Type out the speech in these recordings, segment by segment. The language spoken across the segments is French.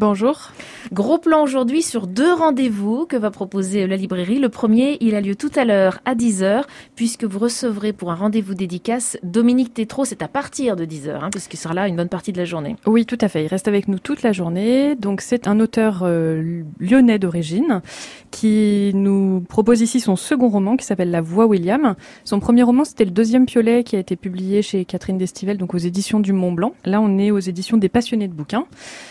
Bonjour. Gros plan aujourd'hui sur deux rendez-vous que va proposer la librairie. Le premier, il a lieu tout à l'heure à 10h, puisque vous recevrez pour un rendez-vous dédicace Dominique Tétrault. C'est à partir de 10h, hein, puisqu'il sera là une bonne partie de la journée. Oui, tout à fait. Il reste avec nous toute la journée. Donc c'est un auteur euh, lyonnais d'origine qui nous propose ici son second roman qui s'appelle La Voix William. Son premier roman, c'était le deuxième piolet qui a été publié chez Catherine Destivelle, donc aux éditions du Mont Blanc. Là, on est aux éditions des passionnés de bouquins.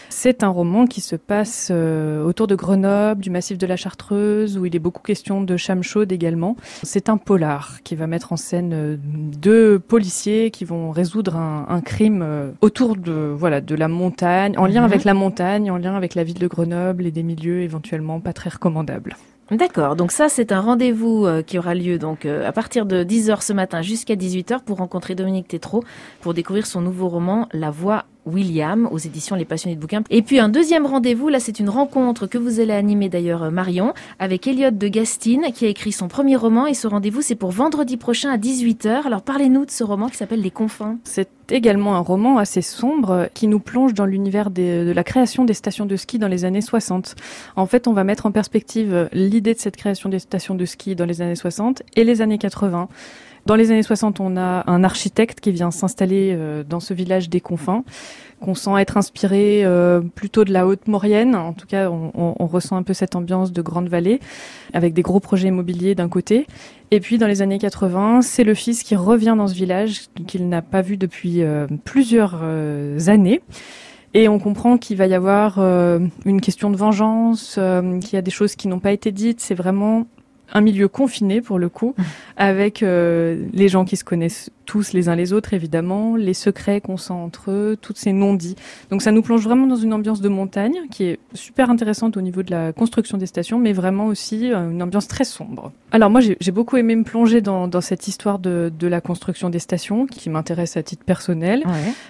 C'est un roman qui se passe euh, autour de Grenoble, du massif de la Chartreuse, où il est beaucoup question de cham chaude également. C'est un polar qui va mettre en scène euh, deux policiers qui vont résoudre un, un crime euh, autour de voilà de la montagne, en lien Mhm. avec la montagne, en lien avec la ville de Grenoble et des milieux éventuellement pas très recommandables. D'accord, donc ça c'est un rendez-vous qui aura lieu donc à partir de 10h ce matin jusqu'à 18h pour rencontrer Dominique Tétrault pour découvrir son nouveau roman La Voix William aux éditions Les Passionnés de bouquins. Et puis un deuxième rendez-vous, là c'est une rencontre que vous allez animer d'ailleurs euh, Marion avec Elliot de Gastine qui a écrit son premier roman et ce rendez-vous c'est pour vendredi prochain à 18h. Alors parlez-nous de ce roman qui s'appelle Les Confins. C'est également un roman assez sombre qui nous plonge dans l'univers de la création des stations de ski dans les années 60. En fait, on va mettre en perspective l'idée de cette création des stations de ski dans les années 60 et les années 80. Dans les années 60, on a un architecte qui vient s'installer euh, dans ce village des confins, qu'on sent être inspiré euh, plutôt de la haute Maurienne. En tout cas, on, ressent un peu cette ambiance de grande vallée, avec des gros projets immobiliers d'un côté. Et puis, dans les années 80, c'est le fils qui revient dans ce village qu'il n'a pas vu depuis euh, plusieurs années. Et on comprend qu'il va y avoir une question de vengeance, qu'il y a des choses qui n'ont pas été dites. C'est vraiment un milieu confiné pour le coup, avec euh, les gens qui se connaissent tous les uns les autres évidemment, les secrets qu'on sent entre eux, tous ces non-dits. Donc ça nous plonge vraiment dans une ambiance de montagne qui est super intéressante au niveau de la construction des stations, mais vraiment aussi euh, une ambiance très sombre. Alors moi j'ai beaucoup aimé me plonger dans, dans cette histoire de, de la construction des stations qui m'intéresse à titre personnel.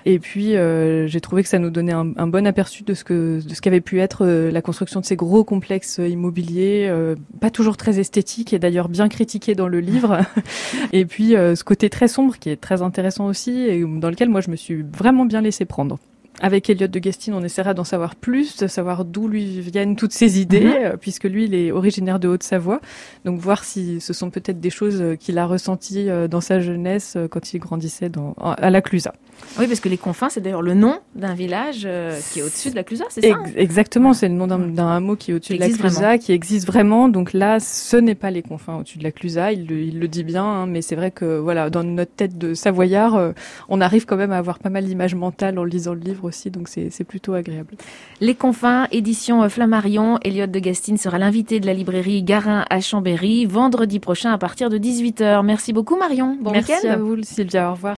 Et puis euh, j'ai trouvé que ça nous donnait un, un bon aperçu de ce que de ce qu'avait pu être la construction de ces gros complexes immobiliers, pas toujours très esthétiques et d'ailleurs bien critiqués dans le livre. et puis euh, ce côté très sombre qui est très intéressant aussi et dans lequel moi je me suis vraiment bien laissé prendre. Avec Elliot de Gastine, on essaiera d'en savoir plus, de savoir d'où lui viennent toutes ces idées, Mhm. euh, puisque lui, il est originaire de Haute-Savoie. Donc voir si ce sont peut-être des choses euh, qu'il a ressenties euh, dans sa jeunesse quand il grandissait dans, à la Clusaz. Oui, parce que Les Confins c'est d'ailleurs le nom d'un village euh, qui est au-dessus de la Clusaz, c'est ça hein Ex- Exactement, c'est le nom d'un hameau qui est au-dessus de la vraiment. qui existe vraiment. Donc là, ce n'est pas les confins au-dessus de la Clusaz, il le, il le dit bien, hein, mais c'est vrai que voilà, dans notre tête de Savoyard, euh, on arrive quand même à avoir pas mal d'images mentales en lisant le livre aussi, donc c'est plutôt agréable. Les Confins, édition Flammarion. Elliot de Gastine sera l'invité de la librairie Garin à Chambéry vendredi prochain à partir de 18h. Merci beaucoup Marion. Bon Merci à vous, Sylvia. Au revoir.